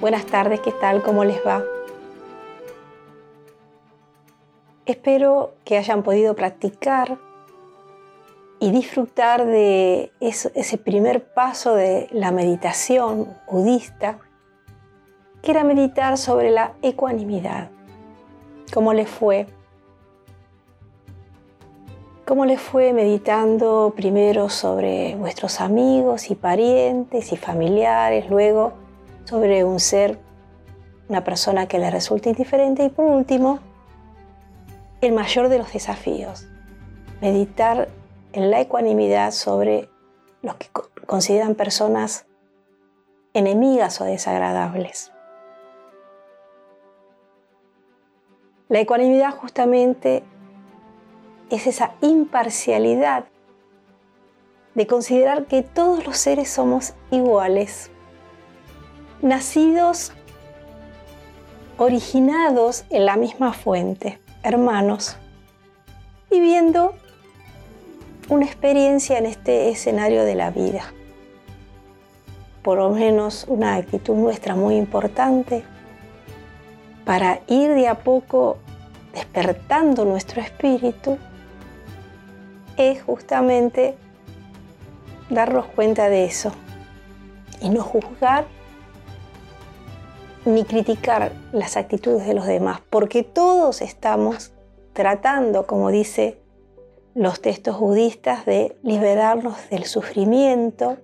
Buenas tardes, ¿qué tal? ¿Cómo les va? Espero que hayan podido practicar y disfrutar de ese primer paso de la meditación budista, que era meditar sobre la ecuanimidad. ¿Cómo les fue? ¿Cómo les fue meditando primero sobre vuestros amigos y parientes y familiares, luego sobre un ser, una persona que les resulta indiferente y por último, el mayor de los desafíos, meditar en la ecuanimidad sobre los que consideran personas enemigas o desagradables. La ecuanimidad justamente es esa imparcialidad de considerar que todos los seres somos iguales, nacidos, originados en la misma fuente, hermanos, viviendo una experiencia en este escenario de la vida. Por lo menos una actitud nuestra muy importante para ir de a poco despertando nuestro espíritu es justamente darnos cuenta de eso y no juzgar ni criticar las actitudes de los demás, porque todos estamos tratando, como dice los textos budistas, de liberarnos del sufrimiento,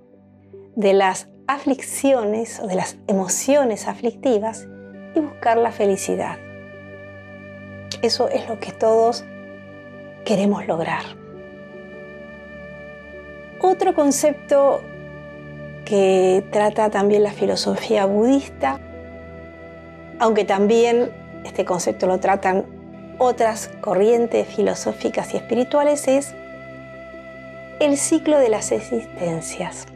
de las aflicciones o de las emociones aflictivas y buscar la felicidad. Eso es lo que todos queremos lograr. Otro concepto que trata también la filosofía budista, aunque también este concepto lo tratan otras corrientes filosóficas y espirituales, es el ciclo de las existencias.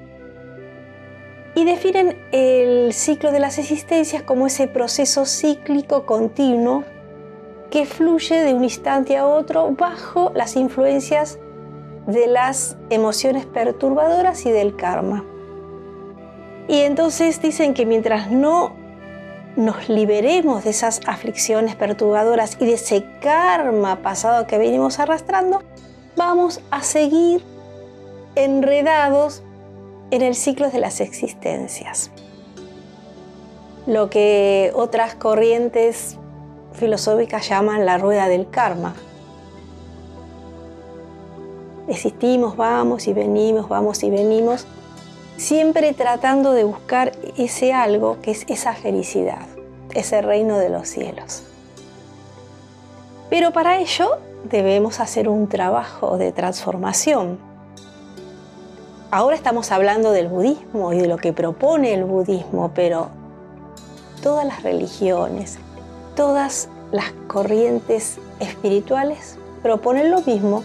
Y definen el ciclo de las existencias como ese proceso cíclico continuo que fluye de un instante a otro bajo las influencias de las emociones perturbadoras y del karma. Y entonces dicen que mientras no nos liberemos de esas aflicciones perturbadoras y de ese karma pasado que venimos arrastrando, vamos a seguir enredados en el ciclo de las existencias. Lo que otras corrientes filosóficas llaman la rueda del karma. Existimos, vamos y venimos, vamos y venimos, siempre tratando de buscar ese algo que es esa felicidad, ese reino de los cielos. Pero para ello debemos hacer un trabajo de transformación. Ahora estamos hablando del budismo y de lo que propone el budismo, pero todas las religiones, todas las corrientes espirituales proponen lo mismo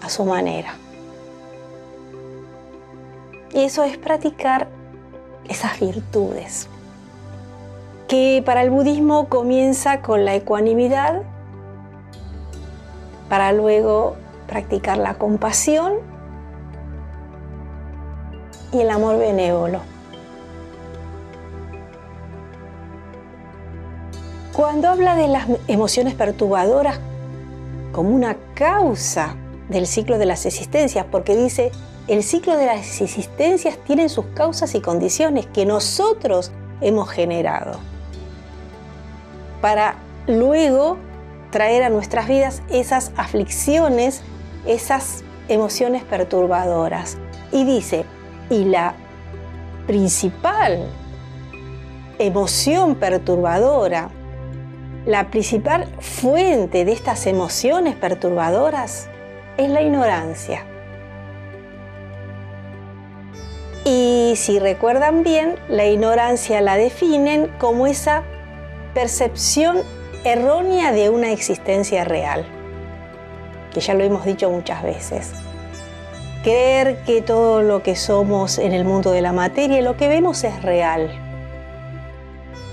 a su manera. Y eso es practicar esas virtudes, que para el budismo comienza con la ecuanimidad, para luego practicar la compasión y el amor benévolo. Cuando habla de las emociones perturbadoras como una causa del ciclo de las existencias, porque dice, el ciclo de las existencias tiene sus causas y condiciones que nosotros hemos generado, para luego traer a nuestras vidas esas aflicciones, esas emociones perturbadoras. Y dice, y la principal emoción perturbadora la principal fuente de estas emociones perturbadoras es la ignorancia. Y si recuerdan bien, la ignorancia la definen como esa percepción errónea de una existencia real, que ya lo hemos dicho muchas veces. Creer que todo lo que somos en el mundo de la materia, lo que vemos es real,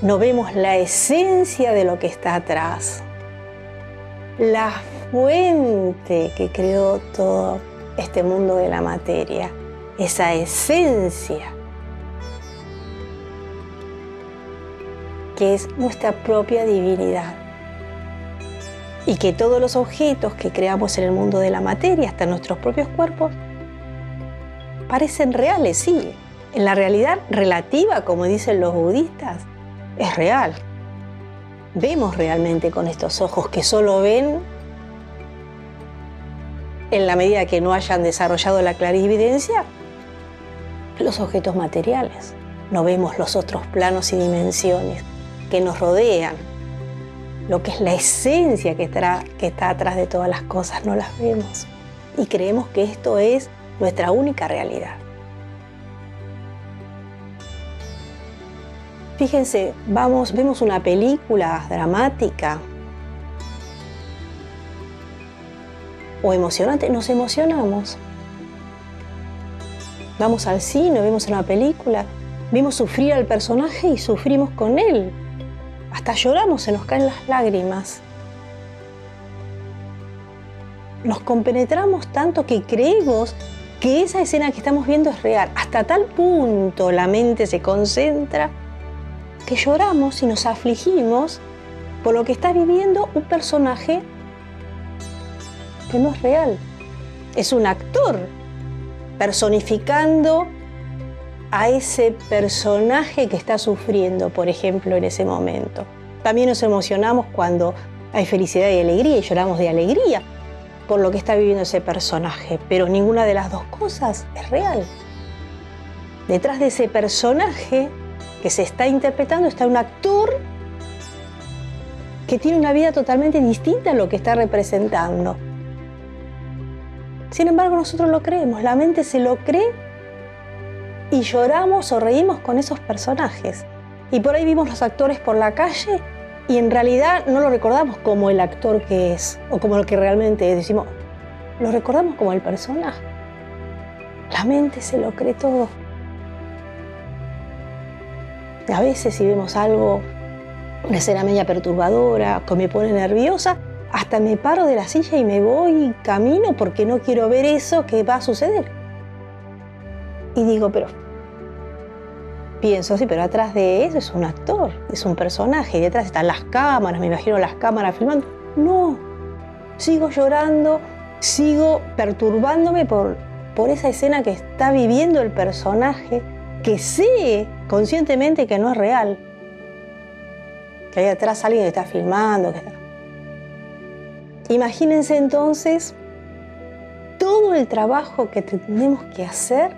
no vemos la esencia de lo que está atrás, la fuente que creó todo este mundo de la materia, esa esencia. que es nuestra propia divinidad. Y que todos los objetos que creamos en el mundo de la materia, hasta nuestros propios cuerpos, parecen reales, sí. En la realidad relativa, como dicen los budistas, es real. Vemos realmente con estos ojos que solo ven en la medida que no hayan desarrollado la clarividencia los objetos materiales. No vemos los otros planos y dimensiones que nos rodean. Lo que es la esencia que está, que está atrás de todas las cosas, no las vemos. Y creemos que esto es nuestra única realidad. Fíjense, vamos, vemos una película dramática o emocionante, nos emocionamos. Vamos al cine, vemos una película, vemos sufrir al personaje y sufrimos con él. Hasta lloramos, se nos caen las lágrimas. Nos compenetramos tanto que creemos que esa escena que estamos viendo es real. Hasta tal punto la mente se concentra que lloramos y nos afligimos por lo que está viviendo un personaje que no es real. Es un actor personificando a ese personaje que está sufriendo, por ejemplo, en ese momento. También nos emocionamos cuando hay felicidad y alegría y lloramos de alegría por lo que está viviendo ese personaje, pero ninguna de las dos cosas es real. Detrás de ese personaje que se está interpretando está un actor que tiene una vida totalmente distinta a lo que está representando. Sin embargo, nosotros lo creemos, la mente se lo cree y lloramos o reímos con esos personajes. Y por ahí vimos los actores por la calle y en realidad no lo recordamos como el actor que es o como lo que realmente es. Decimos, lo recordamos como el personaje. La mente se lo cree todo. A veces si vemos algo, una escena media perturbadora, que me pone nerviosa, hasta me paro de la silla y me voy camino porque no quiero ver eso que va a suceder. Y digo, pero pienso, sí, pero atrás de eso es un actor, es un personaje, y detrás están las cámaras, me imagino las cámaras filmando. No, sigo llorando, sigo perturbándome por, por esa escena que está viviendo el personaje, que sé conscientemente que no es real. Que hay atrás alguien que está filmando. Imagínense entonces todo el trabajo que tenemos que hacer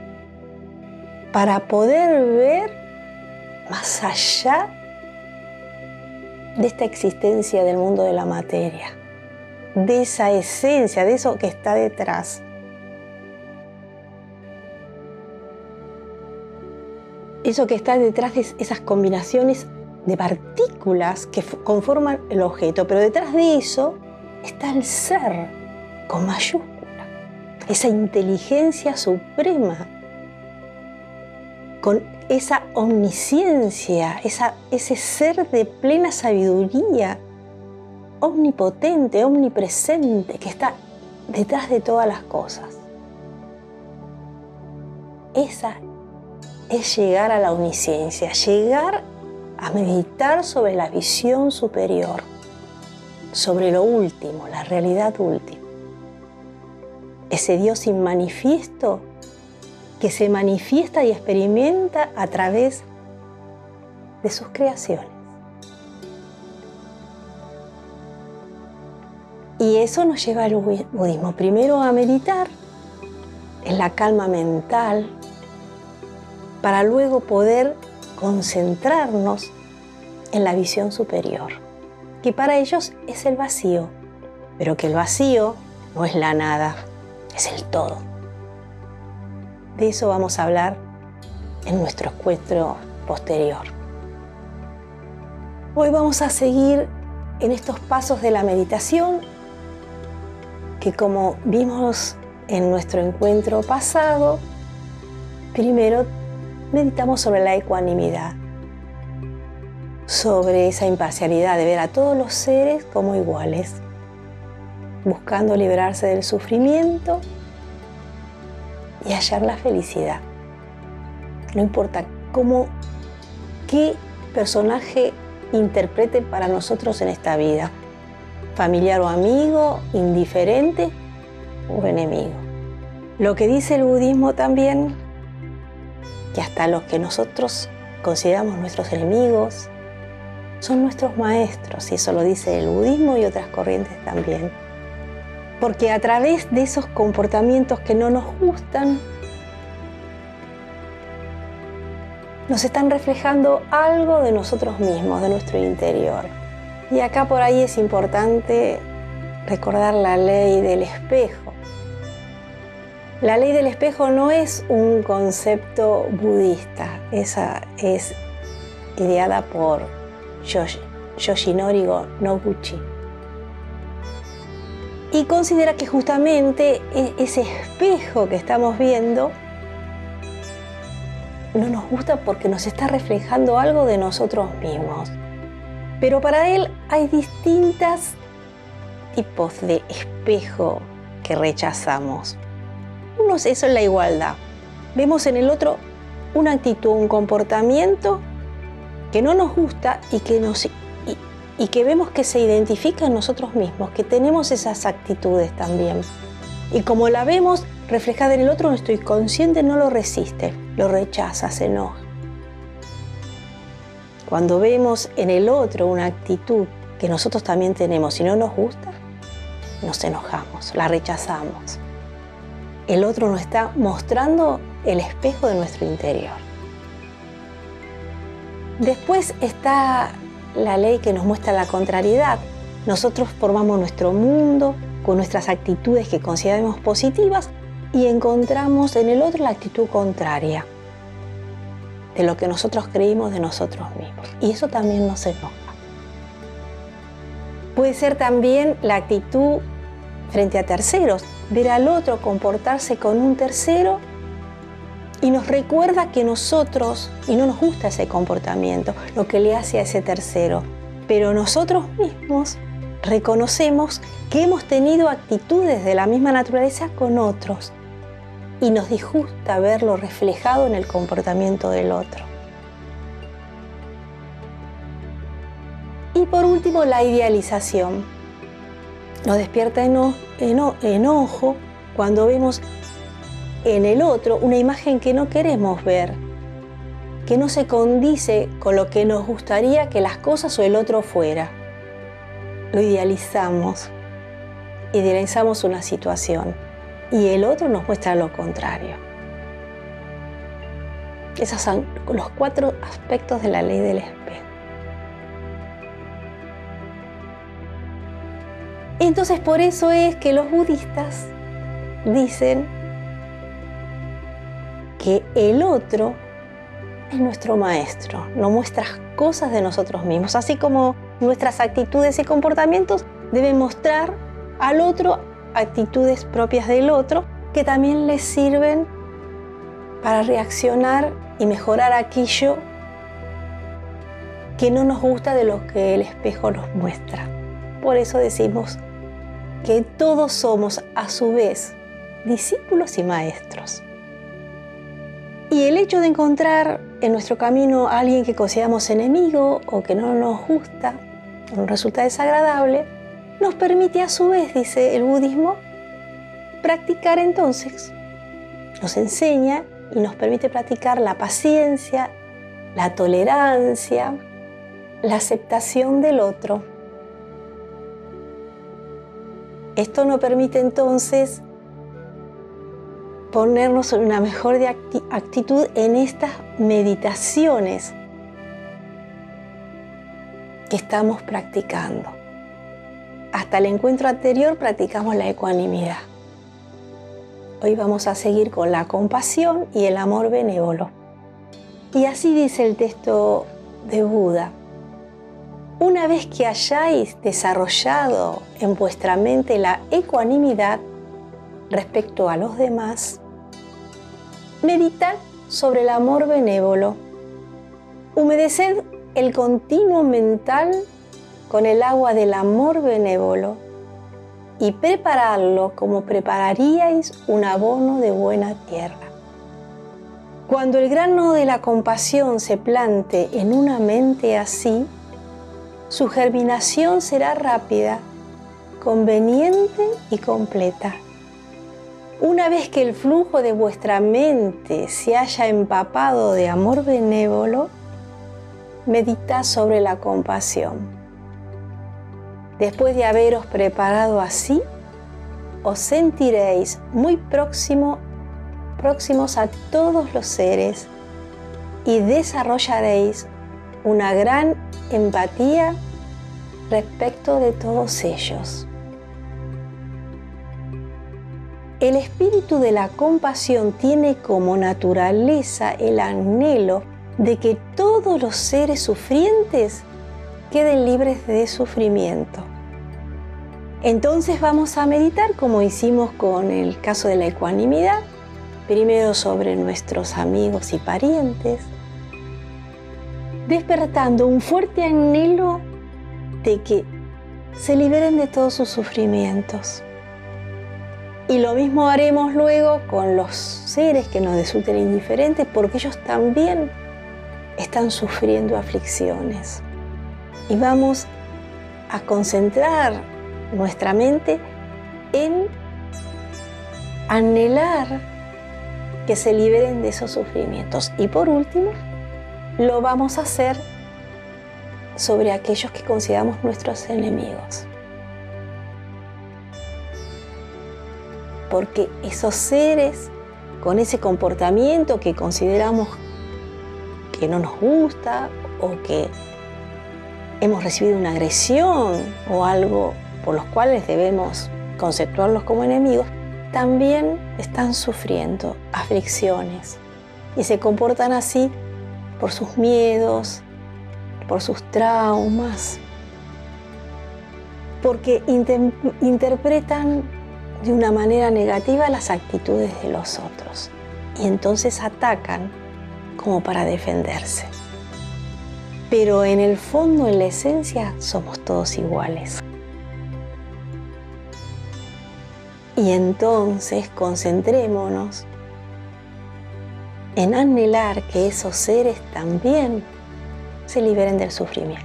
para poder ver más allá de esta existencia del mundo de la materia, de esa esencia, de eso que está detrás. Eso que está detrás de esas combinaciones de partículas que conforman el objeto, pero detrás de eso está el ser con mayúscula, esa inteligencia suprema con esa omnisciencia, ese ser de plena sabiduría, omnipotente, omnipresente, que está detrás de todas las cosas. Esa es llegar a la omnisciencia, llegar a meditar sobre la visión superior, sobre lo último, la realidad última. Ese Dios inmanifiesto que se manifiesta y experimenta a través de sus creaciones. Y eso nos lleva al budismo, primero a meditar en la calma mental, para luego poder concentrarnos en la visión superior, que para ellos es el vacío, pero que el vacío no es la nada, es el todo. De eso vamos a hablar en nuestro encuentro posterior. Hoy vamos a seguir en estos pasos de la meditación que como vimos en nuestro encuentro pasado, primero meditamos sobre la ecuanimidad, sobre esa imparcialidad de ver a todos los seres como iguales, buscando liberarse del sufrimiento y hallar la felicidad. No importa cómo, qué personaje interpreten para nosotros en esta vida, familiar o amigo, indiferente o enemigo. Lo que dice el budismo también, que hasta los que nosotros consideramos nuestros enemigos, son nuestros maestros, y eso lo dice el budismo y otras corrientes también. Porque a través de esos comportamientos que no nos gustan, nos están reflejando algo de nosotros mismos, de nuestro interior. Y acá por ahí es importante recordar la ley del espejo. La ley del espejo no es un concepto budista, esa es ideada por Yoshinori Noguchi. Y considera que justamente e-, ese espejo que estamos viendo no nos gusta porque nos está reflejando algo de nosotros mismos. Pero para él hay distintos tipos de espejo que rechazamos. Uno eso es la igualdad. Vemos en el otro una actitud, un comportamiento que no nos gusta y que, nos, y que vemos que se identifica en nosotros mismos, que tenemos esas actitudes también. Y como la vemos reflejada en el otro, nuestro inconsciente no lo resiste, lo rechaza, se enoja. Cuando vemos en el otro una actitud que nosotros también tenemos y no nos gusta, nos enojamos, la rechazamos. El otro nos está mostrando el espejo de nuestro interior. Después está la ley que nos muestra la contrariedad. Nosotros formamos nuestro mundo con nuestras actitudes que consideramos positivas y encontramos en el otro la actitud contraria de lo que nosotros creímos de nosotros mismos. Y eso también nos enoja. Puede ser también la actitud frente a terceros, ver al otro comportarse con un tercero y nos recuerda que nosotros, y no nos gusta ese comportamiento, lo que le hace a ese tercero, pero nosotros mismos reconocemos que hemos tenido actitudes de la misma naturaleza con otros y nos disgusta verlo reflejado en el comportamiento del otro. Y por último, la idealización. Nos despierta enojo cuando vemos en el otro una imagen que no queremos ver, que no se condice con lo que nos gustaría que las cosas o el otro fuera. Lo idealizamos, idealizamos una situación y el otro nos muestra lo contrario. Esos son los cuatro aspectos de la ley del espejo. Entonces por eso es que los budistas dicen que el otro es nuestro maestro, nos muestra cosas de nosotros mismos, así como nuestras actitudes y comportamientos deben mostrar al otro actitudes propias del otro que también les sirven para reaccionar y mejorar aquello que no nos gusta de lo que el espejo nos muestra. Por eso decimos que todos somos a su vez discípulos y maestros. Y el hecho de encontrar en nuestro camino a alguien que consideramos enemigo o que no nos gusta o nos resulta desagradable, nos permite a su vez, dice el budismo, practicar entonces. Nos enseña y nos permite practicar la paciencia, la tolerancia, la aceptación del otro. Esto nos permite entonces ponernos en una mejor actitud en estas meditaciones que estamos practicando. Hasta el encuentro anterior practicamos la ecuanimidad. Hoy vamos a seguir con la compasión y el amor benévolo. Y así dice el texto de Buda. Una vez que hayáis desarrollado en vuestra mente la ecuanimidad respecto a los demás, meditad sobre el amor benévolo. Humedeced el continuo mental con el agua del amor benévolo y prepararlo como prepararíais un abono de buena tierra. Cuando el grano de la compasión se plante en una mente así, su germinación será rápida, conveniente y completa. Una vez que el flujo de vuestra mente se haya empapado de amor benévolo, medita sobre la compasión. Después de haberos preparado así, os sentiréis muy próximo, próximos a todos los seres y desarrollaréis una gran empatía respecto de todos ellos. El espíritu de la compasión tiene como naturaleza el anhelo de que todos los seres sufrientes queden libres de sufrimiento. Entonces vamos a meditar como hicimos con el caso de la ecuanimidad, primero sobre nuestros amigos y parientes, despertando un fuerte anhelo de que se liberen de todos sus sufrimientos. Y lo mismo haremos luego con los seres que nos resulten indiferentes porque ellos también están sufriendo aflicciones. Y vamos a concentrar nuestra mente en anhelar que se liberen de esos sufrimientos. Y por último, lo vamos a hacer sobre aquellos que consideramos nuestros enemigos. Porque esos seres con ese comportamiento que consideramos que no nos gusta o que hemos recibido una agresión o algo por los cuales debemos conceptuarlos como enemigos, también están sufriendo aflicciones y se comportan así por sus miedos, por sus traumas, porque interpretan de una manera negativa las actitudes de los otros y entonces atacan como para defenderse. Pero en el fondo, en la esencia, somos todos iguales. Y entonces concentrémonos en anhelar que esos seres también se liberen del sufrimiento.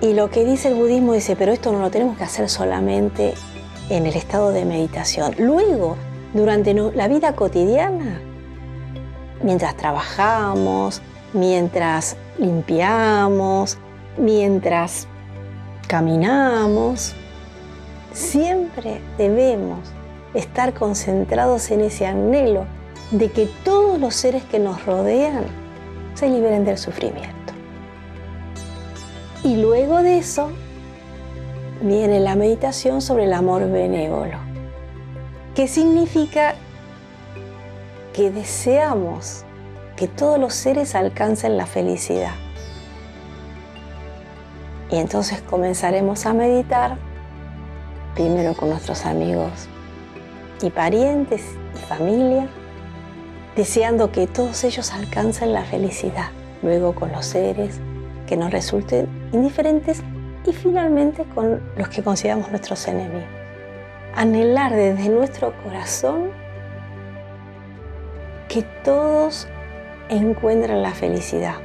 Y lo que dice el budismo dice, pero esto no lo tenemos que hacer solamente en el estado de meditación. Luego, durante la vida cotidiana, mientras trabajamos, mientras limpiamos, mientras caminamos, siempre debemos estar concentrados en ese anhelo de que todos los seres que nos rodean se liberen del sufrimiento. Y luego de eso viene la meditación sobre el amor benévolo, que significa que deseamos que todos los seres alcancen la felicidad. Y entonces comenzaremos a meditar, primero con nuestros amigos y parientes y familia, deseando que todos ellos alcancen la felicidad, luego con los seres que nos resulten indiferentes y finalmente con los que consideramos nuestros enemigos. Anhelar desde nuestro corazón que todos encuentren la felicidad.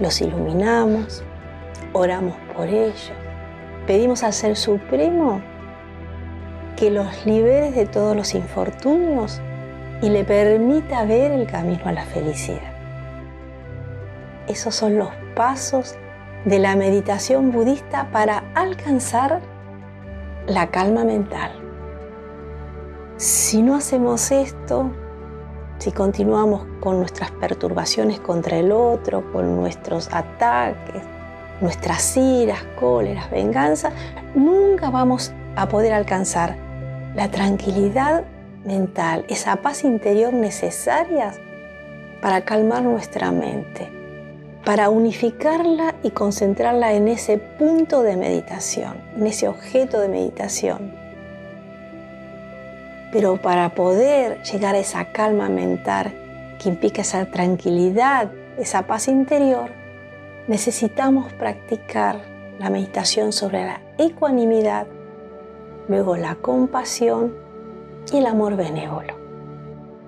Los iluminamos, oramos por ellos, pedimos al Ser Supremo que los libere de todos los infortunios y le permita ver el camino a la felicidad. Esos son los pasos de la meditación budista para alcanzar la calma mental. Si no hacemos esto, si continuamos con nuestras perturbaciones contra el otro, con nuestros ataques, nuestras iras, cóleras, venganza, nunca vamos a poder alcanzar la tranquilidad mental, esa paz interior necesaria para calmar nuestra mente para unificarla y concentrarla en ese punto de meditación, en ese objeto de meditación. Pero para poder llegar a esa calma mental que implica esa tranquilidad, esa paz interior, necesitamos practicar la meditación sobre la ecuanimidad, luego la compasión y el amor benévolo.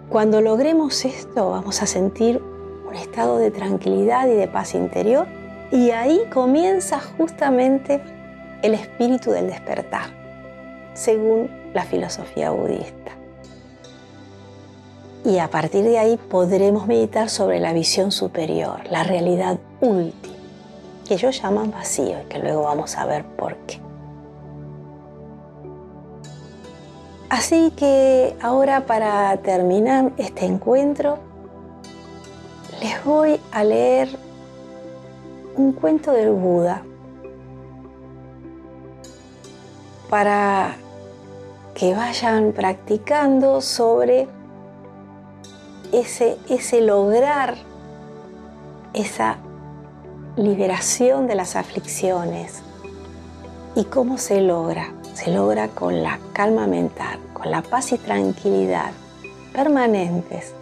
Cuando logremos esto vamos a sentir un estado de tranquilidad y de paz interior. Y ahí comienza justamente el espíritu del despertar, según la filosofía budista. Y a partir de ahí podremos meditar sobre la visión superior, la realidad última, que ellos llaman vacío y que luego vamos a ver por qué. Así que ahora para terminar este encuentro, les voy a leer un cuento del Buda para que vayan practicando sobre ese, ese lograr esa liberación de las aflicciones. ¿Y cómo se logra? Se logra con la calma mental, con la paz y tranquilidad permanentes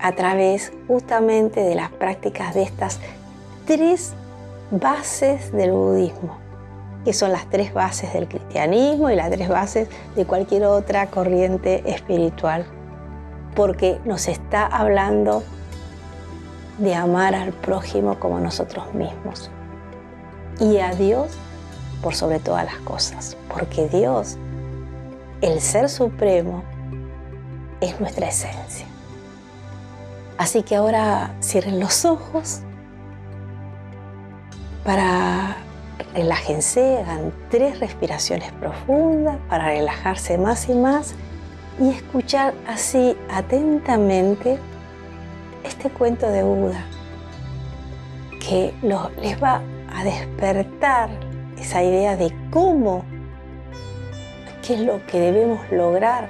a través justamente de las prácticas de estas tres bases del budismo, que son las tres bases del cristianismo y las tres bases de cualquier otra corriente espiritual, porque nos está hablando de amar al prójimo como nosotros mismos y a Dios por sobre todas las cosas, porque Dios, el Ser Supremo, es nuestra esencia. Así que ahora cierren los ojos para relájense, hagan tres respiraciones profundas para relajarse más y más y escuchar así atentamente este cuento de Buda que les va a despertar esa idea de cómo, qué es lo que debemos lograr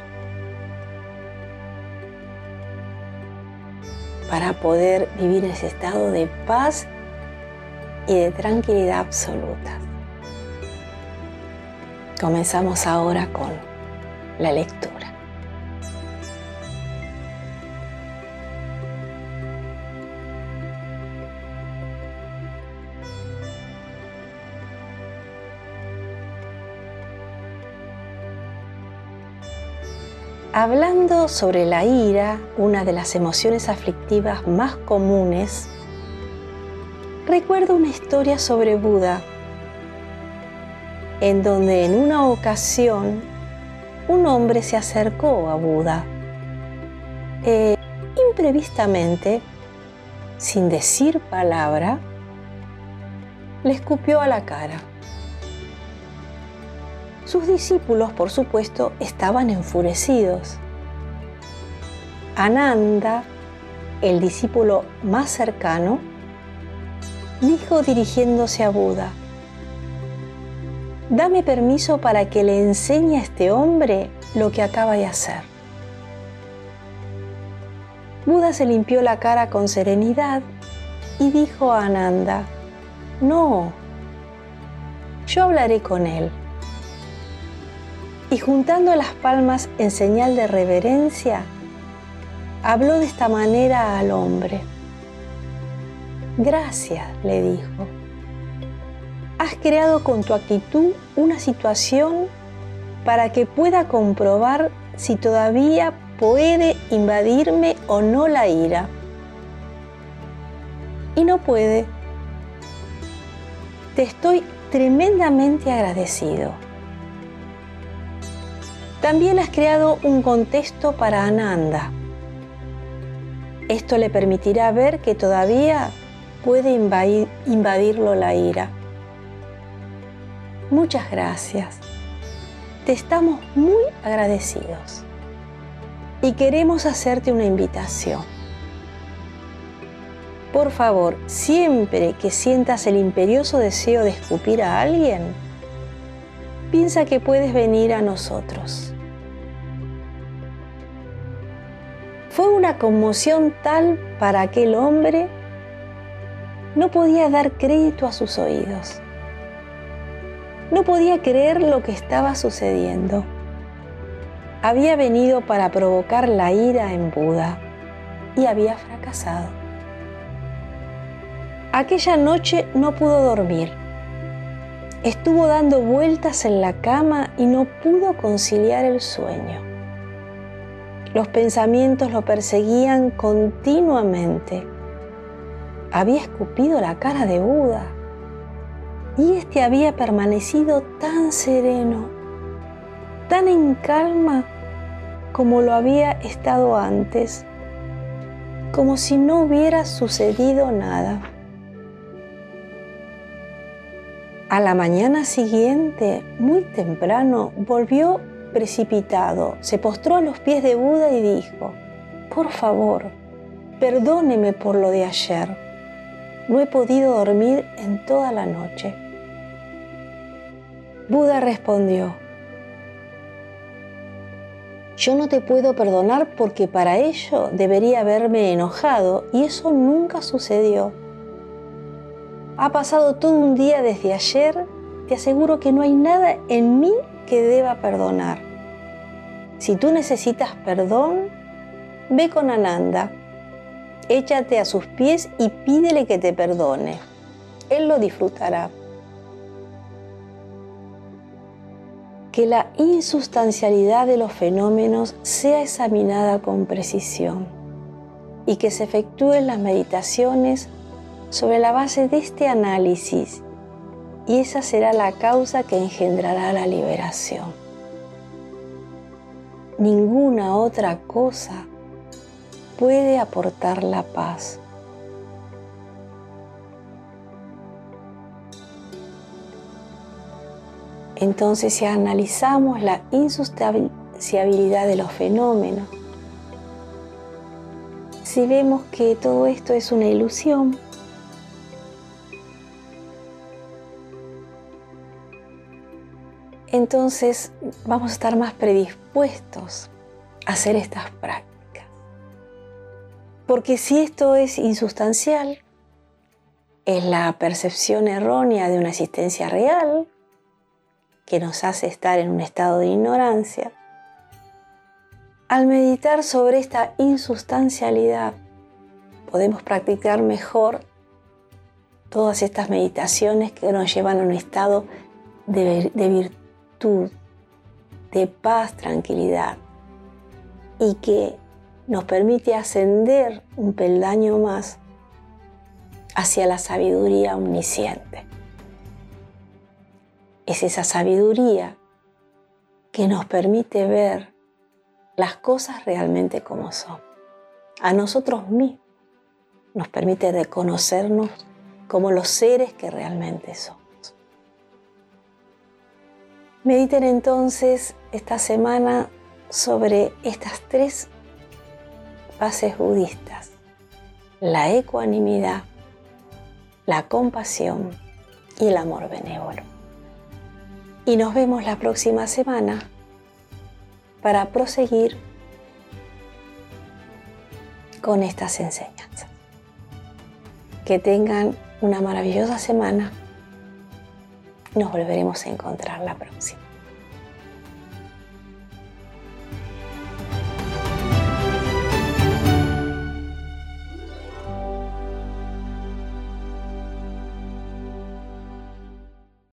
para poder vivir ese estado de paz y de tranquilidad absoluta. Comenzamos ahora con la lectura. Hablando sobre la ira, una de las emociones aflictivas más comunes, recuerdo una historia sobre Buda, en donde en una ocasión un hombre se acercó a Buda. E, imprevistamente, sin decir palabra, le escupió a la cara. Sus discípulos, por supuesto, estaban enfurecidos. Ananda, el discípulo más cercano, dijo dirigiéndose a Buda, dame permiso para que le enseñe a este hombre lo que acaba de hacer. Buda se limpió la cara con serenidad y dijo a Ananda, no, yo hablaré con él y juntando las palmas en señal de reverencia, habló de esta manera al hombre. Gracias, le dijo. Has creado con tu actitud una situación para que pueda comprobar si todavía puede invadirme o no la ira. Y no puede. Te estoy tremendamente agradecido. También has creado un contexto para Ananda. Esto le permitirá ver que todavía puede invadirlo la ira. Muchas gracias. Te estamos muy agradecidos y queremos hacerte una invitación. Por favor, siempre que sientas el imperioso deseo de escupir a alguien, piensa que puedes venir a nosotros. Una conmoción tal para aquel hombre, no podía dar crédito a sus oídos. No podía creer lo que estaba sucediendo. Había venido para provocar la ira en Buda y había fracasado. Aquella noche no pudo dormir. Estuvo dando vueltas en la cama y no pudo conciliar el sueño Los pensamientos lo perseguían continuamente. Había escupido la cara de Buda y éste había permanecido tan sereno, tan en calma como lo había estado antes, como si no hubiera sucedido nada. A la mañana siguiente, muy temprano, volvió precipitado, se postró a los pies de Buda y dijo, por favor, perdóneme por lo de ayer. No he podido dormir en toda la noche. Buda respondió, yo no te puedo perdonar porque para ello debería haberme enojado y eso nunca sucedió. Ha pasado todo un día desde ayer, te aseguro que no hay nada en mí que deba perdonar. Si tú necesitas perdón, ve con Ananda, échate a sus pies y pídele que te perdone. Él lo disfrutará. Que la insustancialidad de los fenómenos sea examinada con precisión y que se efectúen las meditaciones sobre la base de este análisis y esa será la causa que engendrará la liberación. Ninguna otra cosa puede aportar la paz. Entonces, si analizamos la insustanciabilidad de los fenómenos, si vemos que todo esto es una ilusión, entonces vamos a estar más predispuestos a hacer estas prácticas. Porque si esto es insustancial, es la percepción errónea de una existencia real que nos hace estar en un estado de ignorancia, al meditar sobre esta insustancialidad, podemos practicar mejor todas estas meditaciones que nos llevan a un estado de, virtud de paz, tranquilidad y que nos permite ascender un peldaño más hacia la sabiduría omnisciente. Es esa sabiduría que nos permite ver las cosas realmente como son. A nosotros mismos nos permite reconocernos como los seres que realmente son. Mediten entonces esta semana sobre estas tres bases budistas, la ecuanimidad, la compasión y el amor benévolo. Y nos vemos la próxima semana para proseguir con estas enseñanzas. Que tengan una maravillosa semana nos volveremos a encontrar la próxima.